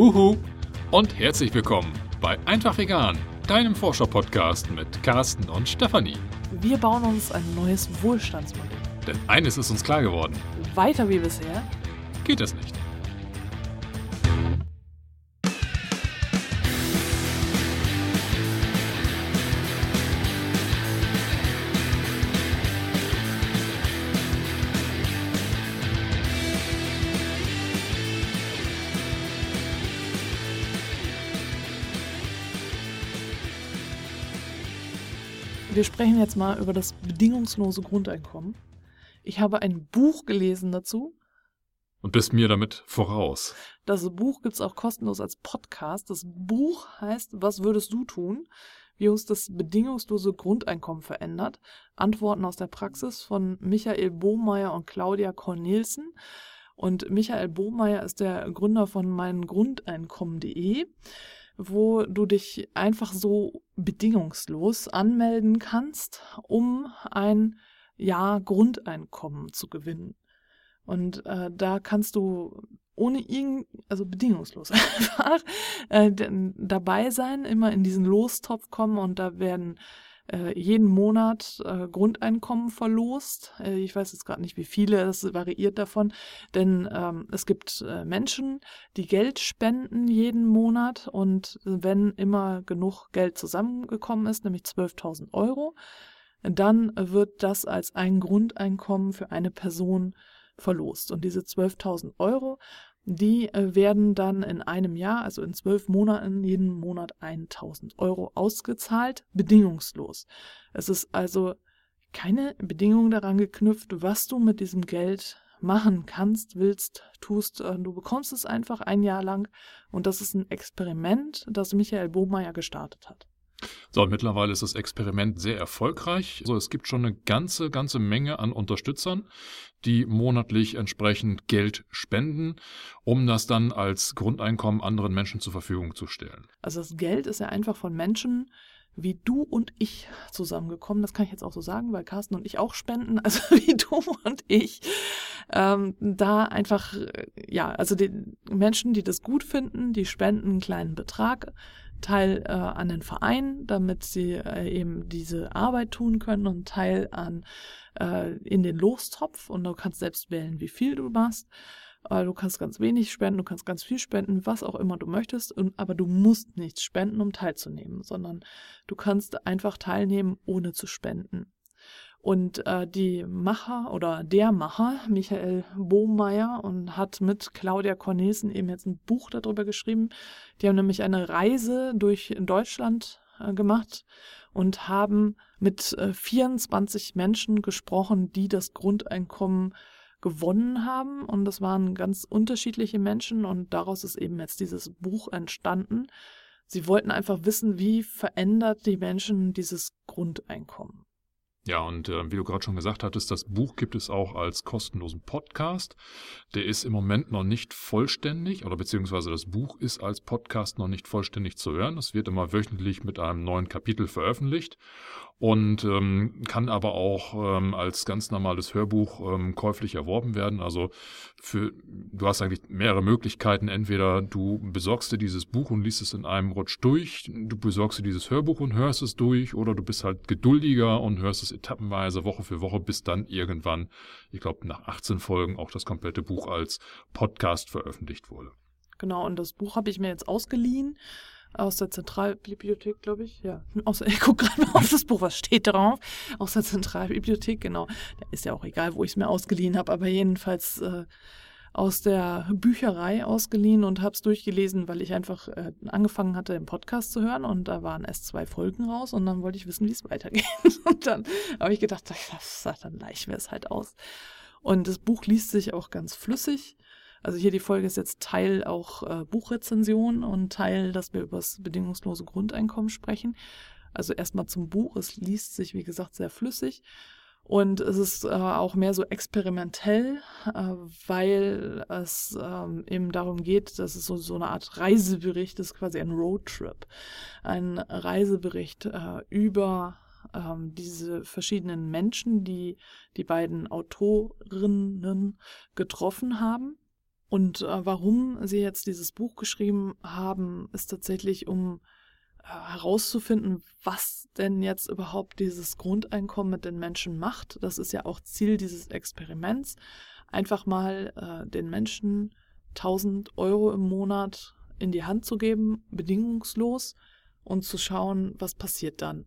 Uhu und herzlich willkommen bei Einfach Vegan, deinem Forscher-Podcast mit Carsten und Stefanie. Wir bauen uns ein neues Wohlstandsmodell. Denn eines ist uns klar geworden: Weiter wie bisher geht es nicht. Wir sprechen jetzt mal über das bedingungslose Grundeinkommen. Ich habe ein Buch gelesen dazu. Und bist mir damit voraus. Das Buch gibt es auch kostenlos als Podcast. Das Buch heißt Was würdest du tun? Wie uns das bedingungslose Grundeinkommen verändert. Antworten aus der Praxis von Michael Bohmeier und Claudia Cornelsen. Und Michael Bohmeier ist der Gründer von meingrundeinkommen.de wo du dich einfach so bedingungslos anmelden kannst, um ein Jahr Grundeinkommen zu gewinnen. Und äh, da kannst du ohne irgend, also bedingungslos einfach äh, dabei sein, immer in diesen Lostopf kommen und da werden jeden Monat äh, Grundeinkommen verlost. Äh, ich weiß jetzt gerade nicht, wie viele, das variiert davon, denn ähm, es gibt äh, Menschen, die Geld spenden jeden Monat und wenn immer genug Geld zusammengekommen ist, nämlich 12.000 Euro, dann wird das als ein Grundeinkommen für eine Person verlost. Und diese 12.000 Euro die äh, werden dann in einem Jahr, also in zwölf Monaten, jeden Monat 1000 Euro ausgezahlt, bedingungslos. Es ist also keine Bedingung daran geknüpft, was du mit diesem Geld machen kannst, willst, tust. Äh, du bekommst es einfach ein Jahr lang und das ist ein Experiment, das Michael Bohmeier gestartet hat. So, und mittlerweile ist das Experiment sehr erfolgreich. Also es gibt schon eine ganze, ganze Menge an Unterstützern, die monatlich entsprechend Geld spenden, um das dann als Grundeinkommen anderen Menschen zur Verfügung zu stellen. Also das Geld ist ja einfach von Menschen wie du und ich zusammengekommen. Das kann ich jetzt auch so sagen, weil Carsten und ich auch spenden. Also wie du und ich. Ähm, da einfach, ja, also die Menschen, die das gut finden, die spenden einen kleinen Betrag Teil äh, an den Verein, damit sie äh, eben diese Arbeit tun können und Teil an äh, in den Lostopf und du kannst selbst wählen, wie viel du machst. Äh, du kannst ganz wenig spenden, du kannst ganz viel spenden, was auch immer du möchtest, und, aber du musst nichts spenden, um teilzunehmen, sondern du kannst einfach teilnehmen, ohne zu spenden. Und äh, die Macher oder der Macher, Michael Bohmeier, und hat mit Claudia Cornelsen eben jetzt ein Buch darüber geschrieben. Die haben nämlich eine Reise durch Deutschland äh, gemacht und haben mit äh, 24 Menschen gesprochen, die das Grundeinkommen gewonnen haben. Und das waren ganz unterschiedliche Menschen und daraus ist eben jetzt dieses Buch entstanden. Sie wollten einfach wissen, wie verändert die Menschen dieses Grundeinkommen. Ja, und äh, wie du gerade schon gesagt hattest, das Buch gibt es auch als kostenlosen Podcast. Der ist im Moment noch nicht vollständig, oder beziehungsweise das Buch ist als Podcast noch nicht vollständig zu hören. Es wird immer wöchentlich mit einem neuen Kapitel veröffentlicht und ähm, kann aber auch ähm, als ganz normales Hörbuch ähm, käuflich erworben werden. Also für du hast eigentlich mehrere Möglichkeiten. Entweder du besorgst dir dieses Buch und liest es in einem Rutsch durch, du besorgst dir dieses Hörbuch und hörst es durch, oder du bist halt geduldiger und hörst es etappenweise Woche für Woche, bis dann irgendwann, ich glaube nach 18 Folgen, auch das komplette Buch als Podcast veröffentlicht wurde. Genau, und das Buch habe ich mir jetzt ausgeliehen aus der Zentralbibliothek, glaube ich. Ja, aus, ich gucke gerade mal auf das Buch, was steht drauf. Aus der Zentralbibliothek, genau. Da ist ja auch egal, wo ich es mir ausgeliehen habe, aber jedenfalls äh, aus der Bücherei ausgeliehen und habe es durchgelesen, weil ich einfach äh, angefangen hatte, den Podcast zu hören und da waren erst zwei Folgen raus und dann wollte ich wissen, wie es weitergeht. Und dann habe ich gedacht, dann leih ich mir es halt aus. Und das Buch liest sich auch ganz flüssig. Also hier die Folge ist jetzt Teil auch äh, Buchrezension und Teil, dass wir über das bedingungslose Grundeinkommen sprechen. Also erstmal zum Buch. Es liest sich, wie gesagt, sehr flüssig. Und es ist äh, auch mehr so experimentell, äh, weil es ähm, eben darum geht, dass es so, so eine Art Reisebericht ist, quasi ein Roadtrip. Ein Reisebericht äh, über ähm, diese verschiedenen Menschen, die die beiden Autorinnen getroffen haben Und äh, warum sie jetzt dieses Buch geschrieben haben, ist tatsächlich, um äh, herauszufinden, was denn jetzt überhaupt dieses Grundeinkommen mit den Menschen macht. Das ist ja auch Ziel dieses Experiments. Einfach mal äh, den Menschen 1000 Euro im Monat in die Hand zu geben, bedingungslos, und zu schauen, was passiert dann.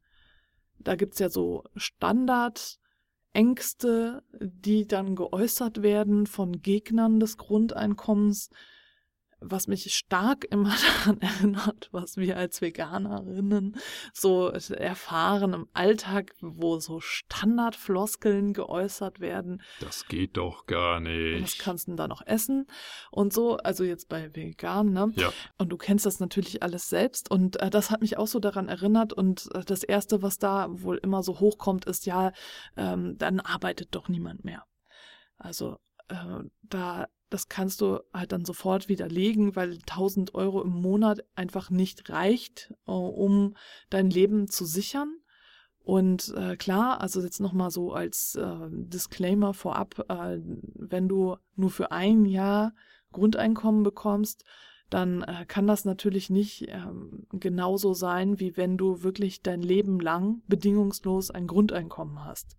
Da gibt's ja so Standardängste, die dann geäußert werden von Gegnern des Grundeinkommens, was mich stark immer daran erinnert, was wir als Veganerinnen so erfahren im Alltag, wo so Standardfloskeln geäußert werden. Das geht doch gar nicht. Was kannst du denn da noch essen? Und so, also jetzt bei vegan, ne? Ja. Und du kennst das natürlich alles selbst. Und äh, das hat mich auch so daran erinnert. Und äh, das Erste, was da wohl immer so hochkommt, ist ja, ähm, dann arbeitet doch niemand mehr. Also äh, da das kannst du halt dann sofort widerlegen, weil 1000 Euro im Monat einfach nicht reicht, äh, um dein Leben zu sichern. Und äh, klar, also jetzt nochmal so als äh, Disclaimer vorab, äh, wenn du nur für ein Jahr Grundeinkommen bekommst, dann äh, kann das natürlich nicht ähm, genauso sein, wie wenn du wirklich dein Leben lang bedingungslos ein Grundeinkommen hast.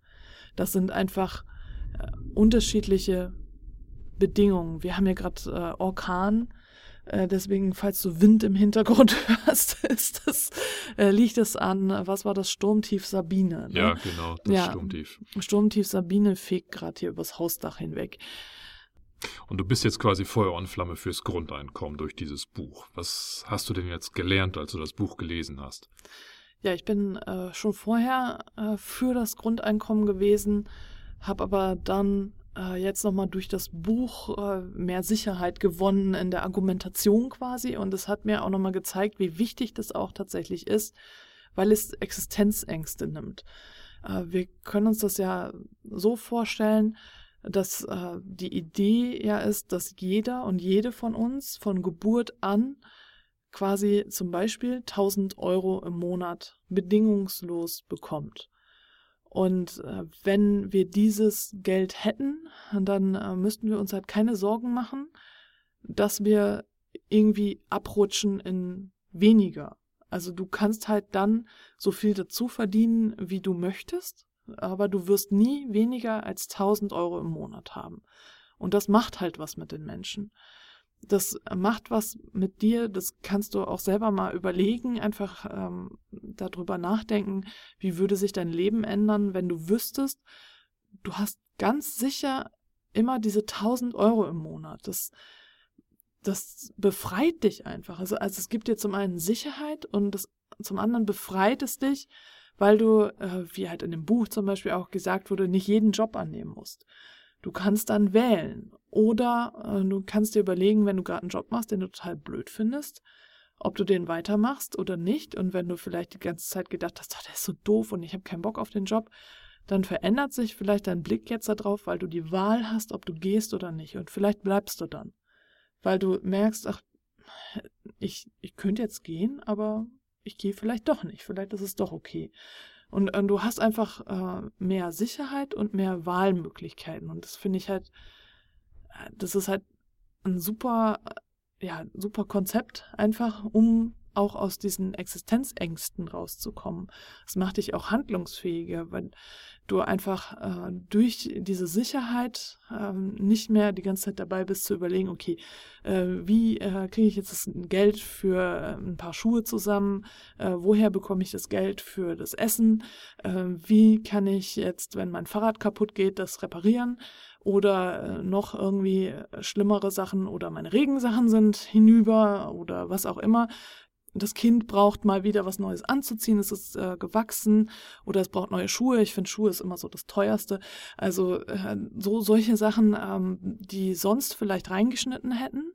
Das sind einfach äh, unterschiedliche Bedingungen. Wir haben ja gerade äh, Orkan. Äh, deswegen, falls du Wind im Hintergrund hörst, ist das, äh, liegt es an, was war das Sturmtief Sabine? Ne? Ja, genau, das ja, Sturmtief. Sturmtief Sabine fegt gerade hier übers Hausdach hinweg. Und du bist jetzt quasi Feuer und Flamme fürs Grundeinkommen durch dieses Buch. Was hast du denn jetzt gelernt, als du das Buch gelesen hast? Ja, ich bin äh, schon vorher äh, für das Grundeinkommen gewesen, habe aber dann äh, jetzt nochmal durch das Buch äh, mehr Sicherheit gewonnen in der Argumentation quasi. Und es hat mir auch nochmal gezeigt, wie wichtig das auch tatsächlich ist, weil es Existenzängste nimmt. Äh, wir können uns das ja so vorstellen, dass äh, die Idee ja ist, dass jeder und jede von uns von Geburt an quasi zum Beispiel 1000 Euro im Monat bedingungslos bekommt. Und äh, wenn wir dieses Geld hätten, dann äh, müssten wir uns halt keine Sorgen machen, dass wir irgendwie abrutschen in weniger. Also du kannst halt dann so viel dazu verdienen, wie du möchtest, aber du wirst nie weniger als 1000 Euro im Monat haben. Und das macht halt was mit den Menschen das macht was mit dir, das kannst du auch selber mal überlegen, einfach ähm, darüber nachdenken, wie würde sich dein Leben ändern, wenn du wüsstest, du hast ganz sicher immer diese 1000 Euro im Monat. Das, das befreit dich einfach. Also, also es gibt dir zum einen Sicherheit und das, zum anderen befreit es dich, weil du, äh, wie halt in dem Buch zum Beispiel auch gesagt wurde, nicht jeden Job annehmen musst. Du kannst dann wählen. Oder äh, du kannst dir überlegen, wenn du gerade einen Job machst, den du total blöd findest, ob du den weitermachst oder nicht. Und wenn du vielleicht die ganze Zeit gedacht hast, oh, der ist so doof und ich habe keinen Bock auf den Job, dann verändert sich vielleicht dein Blick jetzt darauf, weil du die Wahl hast, ob du gehst oder nicht. Und vielleicht bleibst du dann. Weil du merkst, ach, ich, ich könnte jetzt gehen, aber ich gehe vielleicht doch nicht. Vielleicht ist es doch okay. Und, und du hast einfach äh, mehr Sicherheit und mehr Wahlmöglichkeiten. Und das finde ich halt, äh, das ist halt ein super, äh, ja, super Konzept, einfach um auch aus diesen Existenzängsten rauszukommen. Es macht dich auch handlungsfähiger, weil du einfach äh, durch diese Sicherheit äh, nicht mehr die ganze Zeit dabei bist zu überlegen, okay, äh, wie äh, kriege ich jetzt das Geld für äh, ein paar Schuhe zusammen, äh, woher bekomme ich das Geld für das Essen, wie kann ich jetzt, wenn mein Fahrrad kaputt geht, das reparieren? Oder noch irgendwie schlimmere Sachen oder meine Regensachen sind hinüber oder was auch immer das Kind braucht mal wieder was Neues anzuziehen, es ist äh, gewachsen oder es braucht neue Schuhe. Ich finde, Schuhe ist immer so das teuerste. Also äh, so solche Sachen, ähm, die sonst vielleicht reingeschnitten hätten,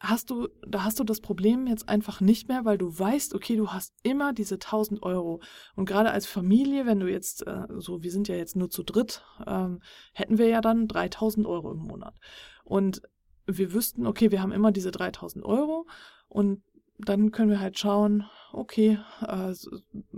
hast du, da hast du das Problem jetzt einfach nicht mehr, weil du weißt, okay, du hast immer diese 1000 Euro. Und gerade als Familie, wenn du jetzt, äh, so, wir sind ja jetzt nur zu dritt, ähm, hätten wir ja dann 3000 Euro im Monat. Und wir wüssten, okay, wir haben immer diese 3000 Euro und dann können wir halt schauen, okay, äh,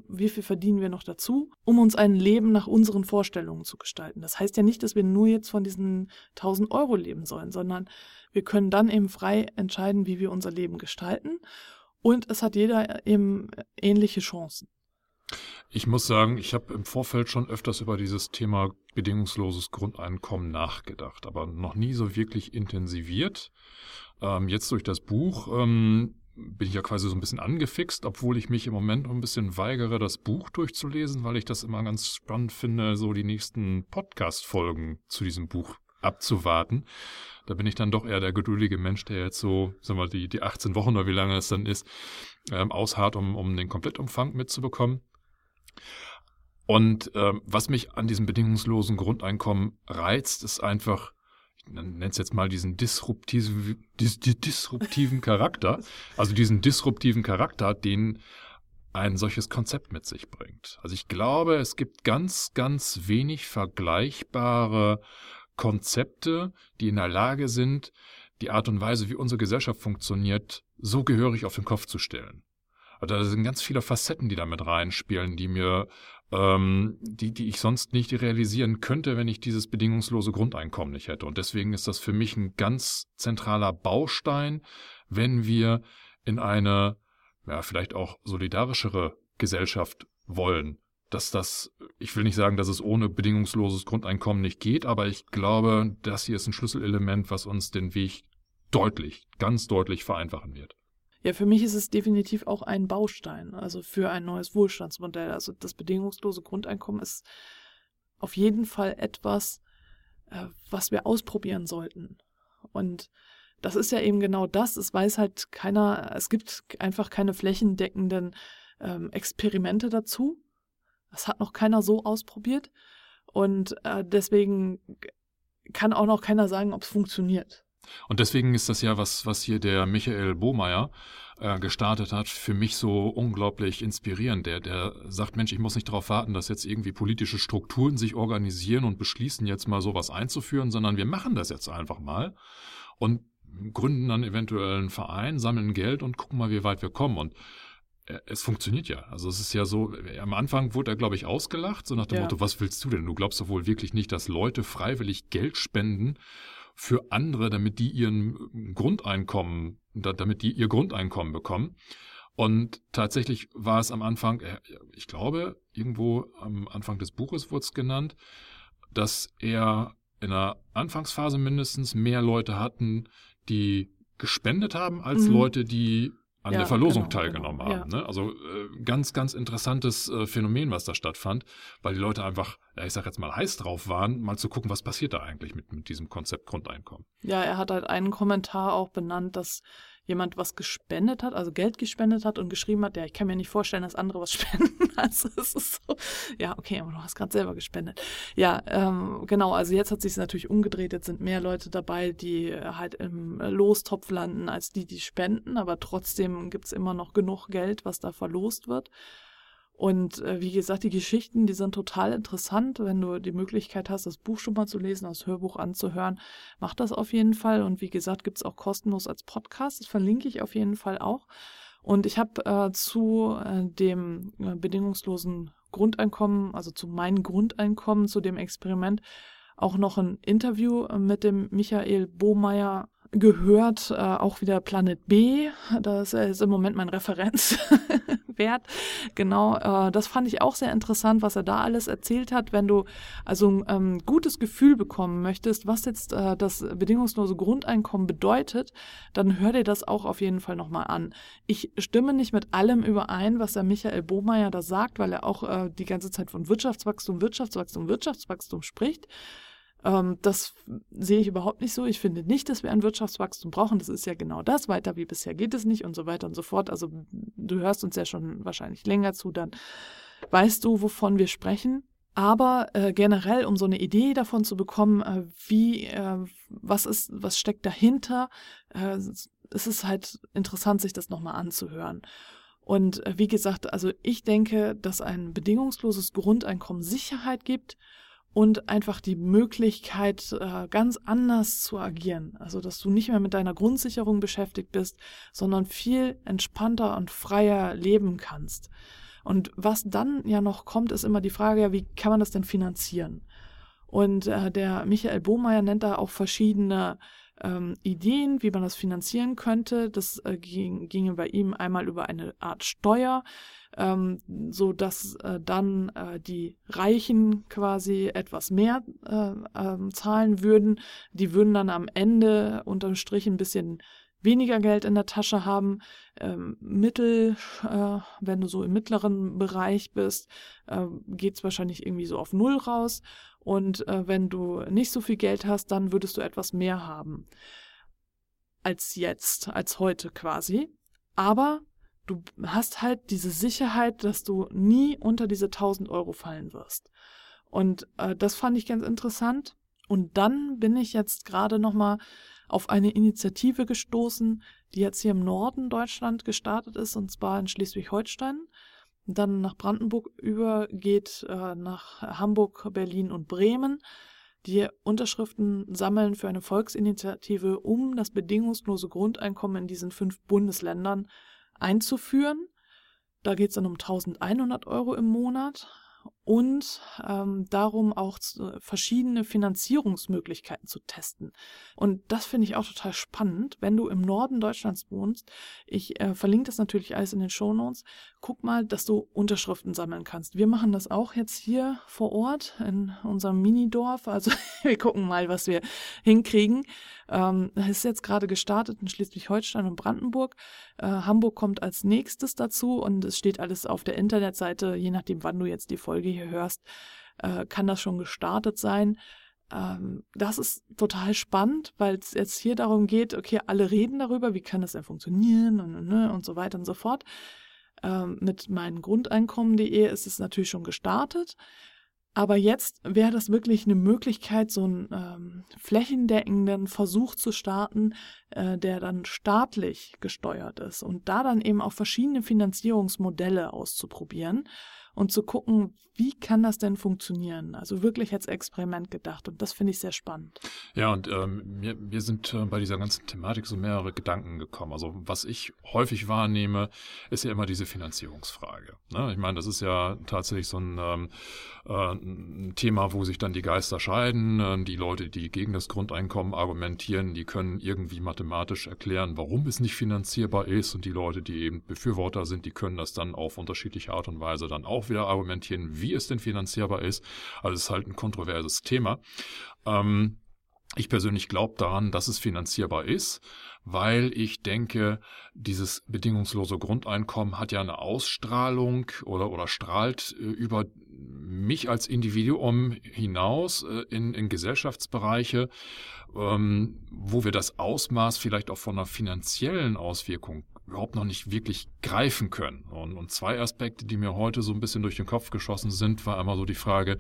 wie viel verdienen wir noch dazu, um uns ein Leben nach unseren Vorstellungen zu gestalten. Das heißt ja nicht, dass wir nur jetzt von diesen 1000 Euro leben sollen, sondern wir können dann eben frei entscheiden, wie wir unser Leben gestalten. Und es hat jeder eben ähnliche Chancen. Ich muss sagen, ich habe im Vorfeld schon öfters über dieses Thema bedingungsloses Grundeinkommen nachgedacht, aber noch nie so wirklich intensiviert. Ähm, jetzt durch das Buch ähm, bin ich ja quasi so ein bisschen angefixt, obwohl ich mich im Moment noch ein bisschen weigere, das Buch durchzulesen, weil ich das immer ganz spannend finde, so die nächsten Podcast-Folgen zu diesem Buch abzuwarten. Da bin ich dann doch eher der geduldige Mensch, der jetzt so, sagen wir, die, die 18 Wochen oder wie lange es dann ist, ähm, ausharrt, um, um den Komplettumfang mitzubekommen. Und ähm, was mich an diesem bedingungslosen Grundeinkommen reizt, ist einfach, es jetzt mal diesen disruptiven, dis, disruptiven Charakter, also diesen disruptiven Charakter, den ein solches Konzept mit sich bringt. Also ich glaube, es gibt ganz, ganz wenig vergleichbare Konzepte, die in der Lage sind, die Art und Weise, wie unsere Gesellschaft funktioniert, so gehörig auf den Kopf zu stellen. Also da sind ganz viele Facetten, die da mit reinspielen, die mir, ähm, die, die ich sonst nicht realisieren könnte, wenn ich dieses bedingungslose Grundeinkommen nicht hätte. Und deswegen ist das für mich ein ganz zentraler Baustein, wenn wir in eine, ja, vielleicht auch solidarischere Gesellschaft wollen. Dass das, ich will nicht sagen, dass es ohne bedingungsloses Grundeinkommen nicht geht, aber ich glaube, das hier ist ein Schlüsselelement, was uns den Weg deutlich, ganz deutlich vereinfachen wird. Ja, für mich ist es definitiv auch ein Baustein, also für ein neues Wohlstandsmodell. Also das bedingungslose Grundeinkommen ist auf jeden Fall etwas, äh, was wir ausprobieren sollten. Und das ist ja eben genau das. Es weiß halt keiner, es gibt einfach keine flächendeckenden ähm, Experimente dazu. Das hat noch keiner so ausprobiert. Und äh, deswegen kann auch noch keiner sagen, ob es funktioniert. Und deswegen ist das ja was, was hier der Michael Bohmeier äh, gestartet hat, für mich so unglaublich inspirierend. Der, der sagt, Mensch, ich muss nicht darauf warten, dass jetzt irgendwie politische Strukturen sich organisieren und beschließen, jetzt mal sowas einzuführen, sondern wir machen das jetzt einfach mal und gründen dann eventuell einen Verein, sammeln Geld und gucken mal, wie weit wir kommen. Und äh, es funktioniert ja. Also es ist ja so, am Anfang wurde er, glaube ich, ausgelacht, so nach dem ja. Motto, was willst du denn? Du glaubst doch wohl wirklich nicht, dass Leute freiwillig Geld spenden, für andere, damit die ihren Grundeinkommen, damit die ihr Grundeinkommen bekommen. Und tatsächlich war es am Anfang, äh, ich glaube, irgendwo am Anfang des Buches wurde es genannt, dass er in der Anfangsphase mindestens mehr Leute hatten, die gespendet haben, als mhm. Leute, die an ja, der Verlosung genau, teilgenommen genau, haben. Ja. Ne? Also äh, ganz, ganz interessantes äh, Phänomen, was da stattfand, weil die Leute einfach, ja, ich sag jetzt mal, heiß drauf waren, mal zu gucken, was passiert da eigentlich mit, mit diesem Konzept Grundeinkommen. Ja, er hat halt einen Kommentar auch benannt, dass jemand was gespendet hat, also Geld gespendet hat und geschrieben hat, ja, ich kann mir nicht vorstellen, dass andere was spenden. Also es ist so, ja, okay, aber du hast gerade selber gespendet. Ja, ähm, genau, also jetzt hat sich es natürlich umgedreht, jetzt sind mehr Leute dabei, die halt im Lostopf landen, als die, die spenden, aber trotzdem gibt es immer noch genug Geld, was da verlost wird. Und äh, wie gesagt, die Geschichten, die sind total interessant. Wenn du die Möglichkeit hast, das Buch schon mal zu lesen, das Hörbuch anzuhören, mach das auf jeden Fall. Und wie gesagt, gibt's auch kostenlos als Podcast. Das verlinke ich auf jeden Fall auch. Und ich habe äh, zu äh, dem äh, bedingungslosen Grundeinkommen, also zu meinem Grundeinkommen, zu dem Experiment, auch noch ein Interview äh, mit dem Michael Bohmeier gehört, äh, auch wieder Planet B. Das ist im Moment mein Referenzwert. genau, äh, das fand ich auch sehr interessant, was er da alles erzählt hat. Wenn du also ein ähm, gutes Gefühl bekommen möchtest, was jetzt äh, das bedingungslose Grundeinkommen bedeutet, dann hör dir das auch auf jeden Fall nochmal an. Ich stimme nicht mit allem überein, was der Michael Bohmeier da sagt, weil er auch äh, die ganze Zeit von Wirtschaftswachstum, Wirtschaftswachstum, Wirtschaftswachstum spricht. Ähm, das sehe ich überhaupt nicht so. Ich finde nicht, dass wir ein Wirtschaftswachstum brauchen. Das ist ja genau das. Weiter wie bisher geht es nicht und so weiter und so fort. Also du hörst uns ja schon wahrscheinlich länger zu, dann weißt du, wovon wir sprechen. Aber äh, generell, um so eine Idee davon zu bekommen, äh, wie, äh, was ist, was steckt dahinter, äh, ist es halt interessant, sich das nochmal anzuhören. Und äh, wie gesagt, also ich denke, dass ein bedingungsloses Grundeinkommen Sicherheit gibt und einfach die Möglichkeit, äh, ganz anders zu agieren. Also, dass du nicht mehr mit deiner Grundsicherung beschäftigt bist, sondern viel entspannter und freier leben kannst. Und was dann ja noch kommt, ist immer die Frage, ja, wie kann man das denn finanzieren? Und äh, der Michael Bohmeier nennt da auch verschiedene ähm, Ideen, wie man das finanzieren könnte. Das äh, ging, ginge bei ihm einmal über eine Art Steuer, ähm, so dass äh, dann äh, die Reichen quasi etwas mehr äh, äh, zahlen würden. Die würden dann am Ende unterm Strich ein bisschen weniger Geld in der Tasche haben. Ähm, Mittel, äh, wenn du so im mittleren Bereich bist, äh, geht es wahrscheinlich irgendwie so auf Null raus. Und äh, wenn du nicht so viel Geld hast, dann würdest du etwas mehr haben als jetzt, als heute quasi. Aber du hast halt diese Sicherheit, dass du nie unter diese 1000 Euro fallen wirst. Und äh, das fand ich ganz interessant. Und dann bin ich jetzt gerade nochmal auf eine Initiative gestoßen, die jetzt hier im Norden Deutschland gestartet ist, und zwar in Schleswig-Holstein dann nach Brandenburg übergeht, äh, nach Hamburg, Berlin und Bremen, die Unterschriften sammeln für eine Volksinitiative, um das bedingungslose Grundeinkommen in diesen fünf Bundesländern einzuführen. Da geht es dann um 1100 Euro im Monat und ähm, darum auch zu, verschiedene Finanzierungsmöglichkeiten zu testen. Und das finde ich auch total spannend, wenn du im Norden Deutschlands wohnst. Ich äh, verlinke das natürlich alles in den Shownotes. Guck mal, dass du Unterschriften sammeln kannst. Wir machen das auch jetzt hier vor Ort in unserem Minidorf. Also wir gucken mal, was wir hinkriegen. Ähm, ist jetzt gerade gestartet in Schleswig-Holstein und Brandenburg. Äh, Hamburg kommt als nächstes dazu und es steht alles auf der Internetseite, je nachdem, wann du jetzt die Folge hier hörst, äh, kann das schon gestartet sein. Ähm, das ist total spannend, weil es jetzt hier darum geht, okay, alle reden darüber, wie kann das denn funktionieren und, ne, und so weiter und so fort. Ähm, mit meingrundeinkommen.de ist es natürlich schon gestartet. Aber jetzt wäre das wirklich eine Möglichkeit, so einen ähm, flächendeckenden Versuch zu starten, äh, der dann staatlich gesteuert ist und da dann eben auch verschiedene Finanzierungsmodelle auszuprobieren und zu gucken, wie kann das denn funktionieren? Also wirklich als Experiment gedacht und das finde ich sehr spannend. Ja, und ähm, mir, mir sind äh, bei dieser ganzen Thematik so mehrere Gedanken gekommen. Also was ich häufig wahrnehme, ist ja immer diese Finanzierungsfrage. Ne? Ich meine, das ist ja tatsächlich so ein, ähm, äh, ein Thema, wo sich dann die Geister scheiden. Äh, die Leute, die gegen das Grundeinkommen argumentieren, die können irgendwie mathematisch erklären, warum es nicht finanzierbar ist. Und die Leute, die eben Befürworter sind, die können das dann auf unterschiedliche Art und Weise dann auch wieder argumentieren, wie es denn finanzierbar ist. Also es ist halt ein kontroverses Thema. Ähm, ich persönlich glaube daran, dass es finanzierbar ist, weil ich denke, dieses bedingungslose Grundeinkommen hat ja eine Ausstrahlung oder, oder strahlt äh, über mich als Individuum hinaus äh, in, in Gesellschaftsbereiche, ähm, wo wir das Ausmaß vielleicht auch von einer finanziellen Auswirkung überhaupt noch nicht wirklich greifen können. Und, und zwei Aspekte, die mir heute so ein bisschen durch den Kopf geschossen sind, war einmal so die Frage,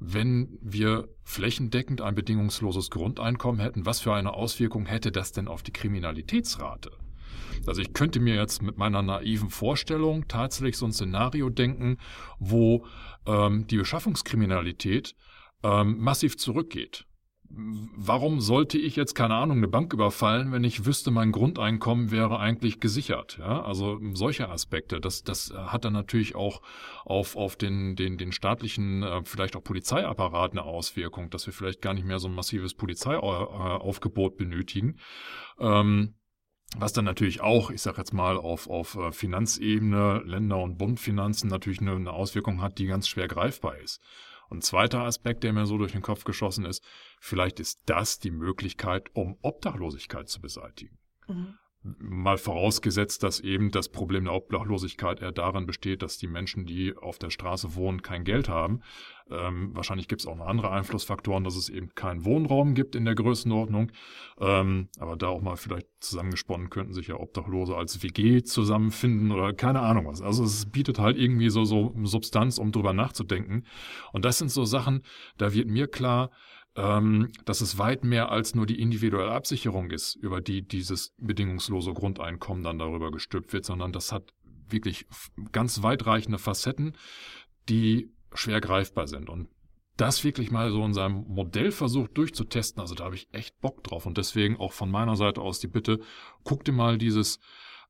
wenn wir flächendeckend ein bedingungsloses Grundeinkommen hätten, was für eine Auswirkung hätte das denn auf die Kriminalitätsrate? Also ich könnte mir jetzt mit meiner naiven Vorstellung tatsächlich so ein Szenario denken, wo ähm, die Beschaffungskriminalität ähm, massiv zurückgeht warum sollte ich jetzt, keine Ahnung, eine Bank überfallen, wenn ich wüsste, mein Grundeinkommen wäre eigentlich gesichert? Ja, also solche Aspekte. Das, das hat dann natürlich auch auf, auf den, den, den staatlichen, äh, vielleicht auch Polizeiapparat eine Auswirkung, dass wir vielleicht gar nicht mehr so ein massives Polizeiaufgebot benötigen. Ähm, was dann natürlich auch, ich sage jetzt mal, auf, auf äh, Finanzebene, Länder- und Bundfinanzen natürlich eine, eine Auswirkung hat, die ganz schwer greifbar ist. Und zweiter Aspekt, der mir so durch den Kopf geschossen ist, vielleicht ist das die Möglichkeit, um Obdachlosigkeit zu beseitigen. Mhm. Mal vorausgesetzt, dass eben das Problem der Obdachlosigkeit eher darin besteht, dass die Menschen, die auf der Straße wohnen, kein Geld haben. Ähm, wahrscheinlich gibt es auch noch andere Einflussfaktoren, dass es eben keinen Wohnraum gibt in der Größenordnung. Ähm, aber da auch mal vielleicht zusammengesponnen könnten sich ja Obdachlose als WG zusammenfinden oder keine Ahnung was. Also es bietet halt irgendwie so, so Substanz, um drüber nachzudenken. Und das sind so Sachen, da wird mir klar, ähm, dass es weit mehr als nur die individuelle Absicherung ist, über die dieses bedingungslose Grundeinkommen dann darüber gestülpt wird, sondern das hat wirklich ganz weitreichende Facetten, die schwer greifbar sind. Und das wirklich mal so in seinem Modell versucht durchzutesten. Also da habe ich echt Bock drauf. Und deswegen auch von meiner Seite aus die Bitte, guck dir mal dieses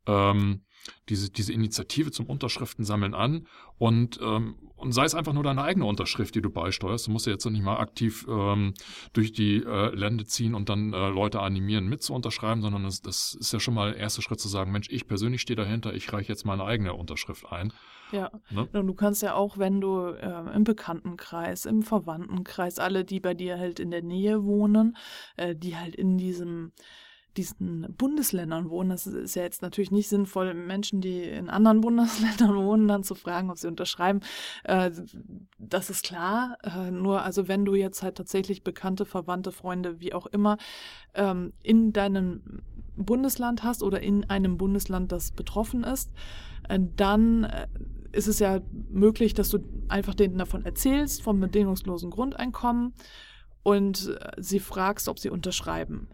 ähm, diese, diese Initiative zum Unterschriftensammeln an und, ähm, und sei es einfach nur deine eigene Unterschrift, die du beisteuerst. Du musst ja jetzt nicht mal aktiv ähm, durch die äh, Lände ziehen und dann äh, Leute animieren, mit zu unterschreiben, sondern das, das ist ja schon mal der erste Schritt zu sagen, Mensch, ich persönlich stehe dahinter, ich reiche jetzt meine eigene Unterschrift ein. Ja, ne? und du kannst ja auch, wenn du äh, im Bekanntenkreis, im Verwandtenkreis, alle, die bei dir halt in der Nähe wohnen, äh, die halt in diesem diesen Bundesländern wohnen. Das ist ja jetzt natürlich nicht sinnvoll, Menschen, die in anderen Bundesländern wohnen, dann zu fragen, ob sie unterschreiben. Äh, das ist klar. Äh, nur also wenn du jetzt halt tatsächlich bekannte, Verwandte, Freunde, wie auch immer, ähm, in deinem Bundesland hast oder in einem Bundesland, das betroffen ist, äh, dann ist es ja möglich, dass du einfach denen davon erzählst, vom bedingungslosen Grundeinkommen und sie fragst, ob sie unterschreiben.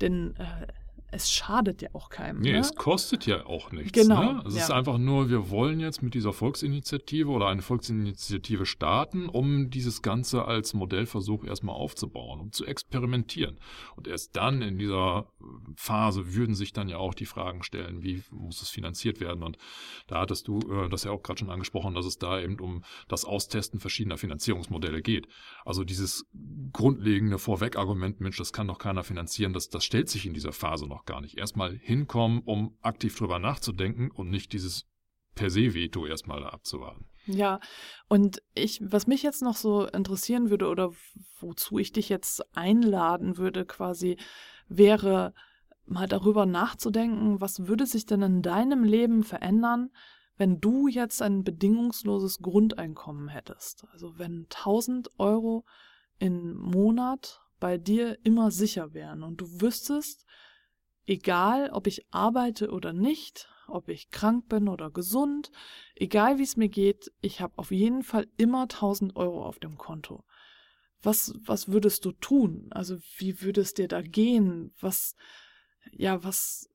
Denn äh, es schadet ja auch keinem. Nee, ne? es kostet ja auch nichts. Genau. Ne? Es ja. ist einfach nur, wir wollen jetzt mit dieser Volksinitiative oder eine Volksinitiative starten, um dieses Ganze als Modellversuch erstmal aufzubauen, um zu experimentieren. Und erst dann in dieser Phase würden sich dann ja auch die Fragen stellen, wie muss es finanziert werden? Und da hattest du äh, das ja auch gerade schon angesprochen, dass es da eben um das Austesten verschiedener Finanzierungsmodelle geht. Also dieses grundlegende Vorwegargument, Mensch, das kann doch keiner finanzieren, das, das stellt sich in dieser Phase noch gar nicht. Erstmal hinkommen, um aktiv drüber nachzudenken und nicht dieses per se Veto erstmal abzuwarten. Ja, und ich, was mich jetzt noch so interessieren würde oder wozu ich dich jetzt einladen würde, quasi, wäre mal darüber nachzudenken, was würde sich denn in deinem Leben verändern, wenn du jetzt ein bedingungsloses Grundeinkommen hättest. Also wenn 1000 Euro im Monat bei dir immer sicher wären und du wüsstest, egal ob ich arbeite oder nicht, ob ich krank bin oder gesund, egal wie es mir geht, ich habe auf jeden Fall immer 1000 Euro auf dem Konto. Was, was würdest du tun? Also wie würde es dir da gehen? Was, ja, was,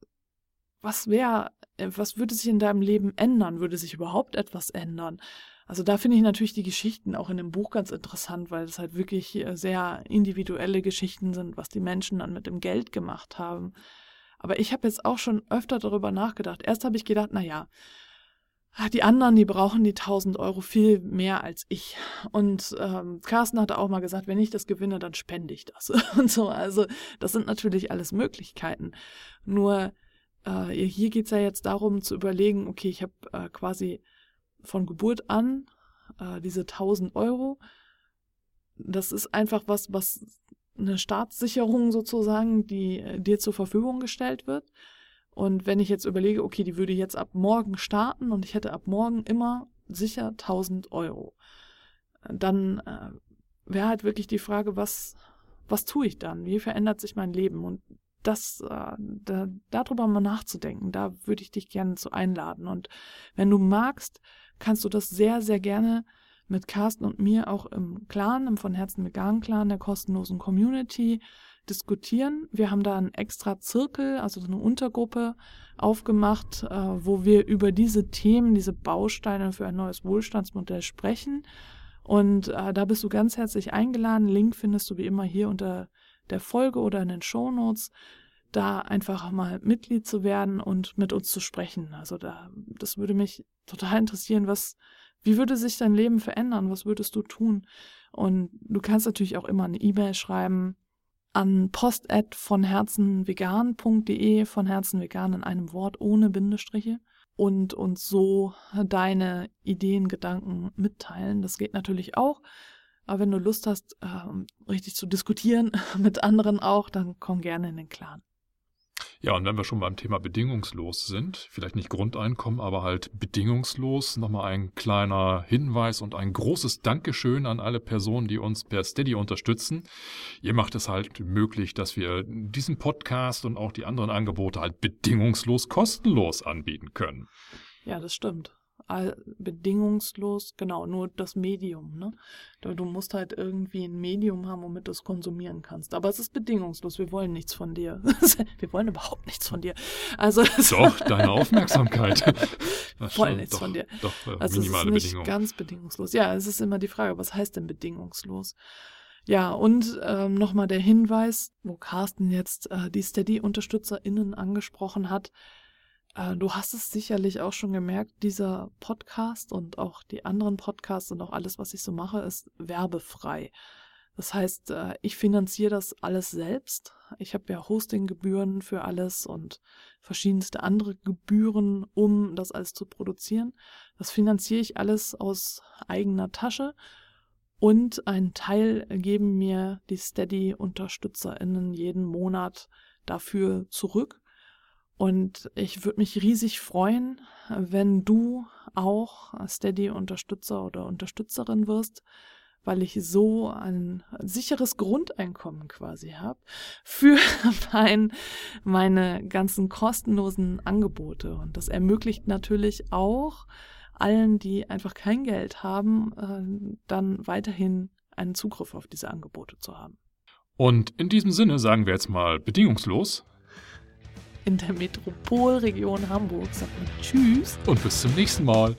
was wäre, was würde sich in deinem Leben ändern? Würde sich überhaupt etwas ändern? Also da finde ich natürlich die Geschichten auch in dem Buch ganz interessant, weil es halt wirklich äh, sehr individuelle Geschichten sind, was die Menschen dann mit dem Geld gemacht haben. Aber ich habe jetzt auch schon öfter darüber nachgedacht. Erst habe ich gedacht, na ja, ah, die anderen, die brauchen die 1000 Euro viel mehr als ich. Und ähm, Carsten hatte auch mal gesagt, wenn ich das gewinne, dann spende ich das. Und so, also das sind natürlich alles Möglichkeiten. Nur äh, hier geht es ja jetzt darum zu überlegen, okay, ich habe äh, quasi von Geburt an äh, diese 1000 Euro. Das ist einfach was, was eine Staatssicherung sozusagen, die äh, dir zur Verfügung gestellt wird. Und wenn ich jetzt überlege, okay, die würde jetzt ab morgen starten und ich hätte ab morgen immer sicher 1000 Euro, dann äh, wäre halt wirklich die Frage, was, was tue ich dann? Wie verändert sich mein Leben? Und das, äh, da, darüber mal nachzudenken, da würde ich dich gerne zu einladen. Und wenn du magst, kannst du das sehr, sehr gerne mit Carsten und mir auch im Clan, im von Herzen vegan Clan, der kostenlosen Community diskutieren. Wir haben da einen extra Zirkel, also so eine Untergruppe aufgemacht, äh, wo wir über diese Themen, diese Bausteine für ein neues Wohlstandsmodell sprechen. Und äh, da bist du ganz herzlich eingeladen. Link findest du wie immer hier unter der Folge oder in den Show Notes da einfach mal Mitglied zu werden und mit uns zu sprechen. Also da, das würde mich total interessieren, was, wie würde sich dein Leben verändern? Was würdest du tun? Und du kannst natürlich auch immer eine E-Mail schreiben an post von herzenvegan.de, von Herzen vegan in einem Wort ohne Bindestriche und uns so deine Ideen, Gedanken mitteilen. Das geht natürlich auch. Aber wenn du Lust hast, äh, richtig zu diskutieren mit anderen auch, dann komm gerne in den Clan. Ja, und wenn wir schon beim Thema bedingungslos sind, vielleicht nicht Grundeinkommen, aber halt bedingungslos, nochmal ein kleiner Hinweis und ein großes Dankeschön an alle Personen, die uns per Steady unterstützen. Ihr macht es halt möglich, dass wir diesen Podcast und auch die anderen Angebote halt bedingungslos kostenlos anbieten können. Ja, das stimmt. Bedingungslos, genau, nur das Medium. Ne? Du, musst halt irgendwie ein Medium haben, womit du es konsumieren kannst. Aber es ist bedingungslos. Wir wollen nichts von dir. wir wollen überhaupt nichts von dir. Also Doch, deine Aufmerksamkeit. Das wollen nichts doch, von dir. Doch, äh, Also es ist nicht Bedingungen. ganz bedingungslos. Ja, es ist immer die Frage, was heißt denn bedingungslos? Ja, und ähm, nochmal der Hinweis, wo Carsten jetzt äh, die Steady-UnterstützerInnen angesprochen hat. Äh, du hast es sicherlich auch schon gemerkt, dieser Podcast und auch die anderen Podcasts und auch alles, was ich so mache, ist werbefrei. Das heißt, äh, ich finanziere das alles selbst. Ich habe ja Hostinggebühren für alles und verschiedenste andere Gebühren, um das alles zu produzieren. Das finanziere ich alles aus eigener Tasche. Und einen Teil geben mir die Steady-UnterstützerInnen jeden Monat dafür zurück. Und ich würde mich riesig freuen, wenn du auch Steady-Unterstützer oder Unterstützerin wirst, weil ich so ein sicheres Grundeinkommen quasi habe für mein, meine ganzen kostenlosen Angebote. Und das ermöglicht natürlich auch allen, die einfach kein Geld haben, äh, dann weiterhin einen Zugriff auf diese Angebote zu haben. Und in diesem Sinne sagen wir jetzt mal bedingungslos In der Metropolregion Hamburg sagt Tschüss. und bis zum nächsten Mal.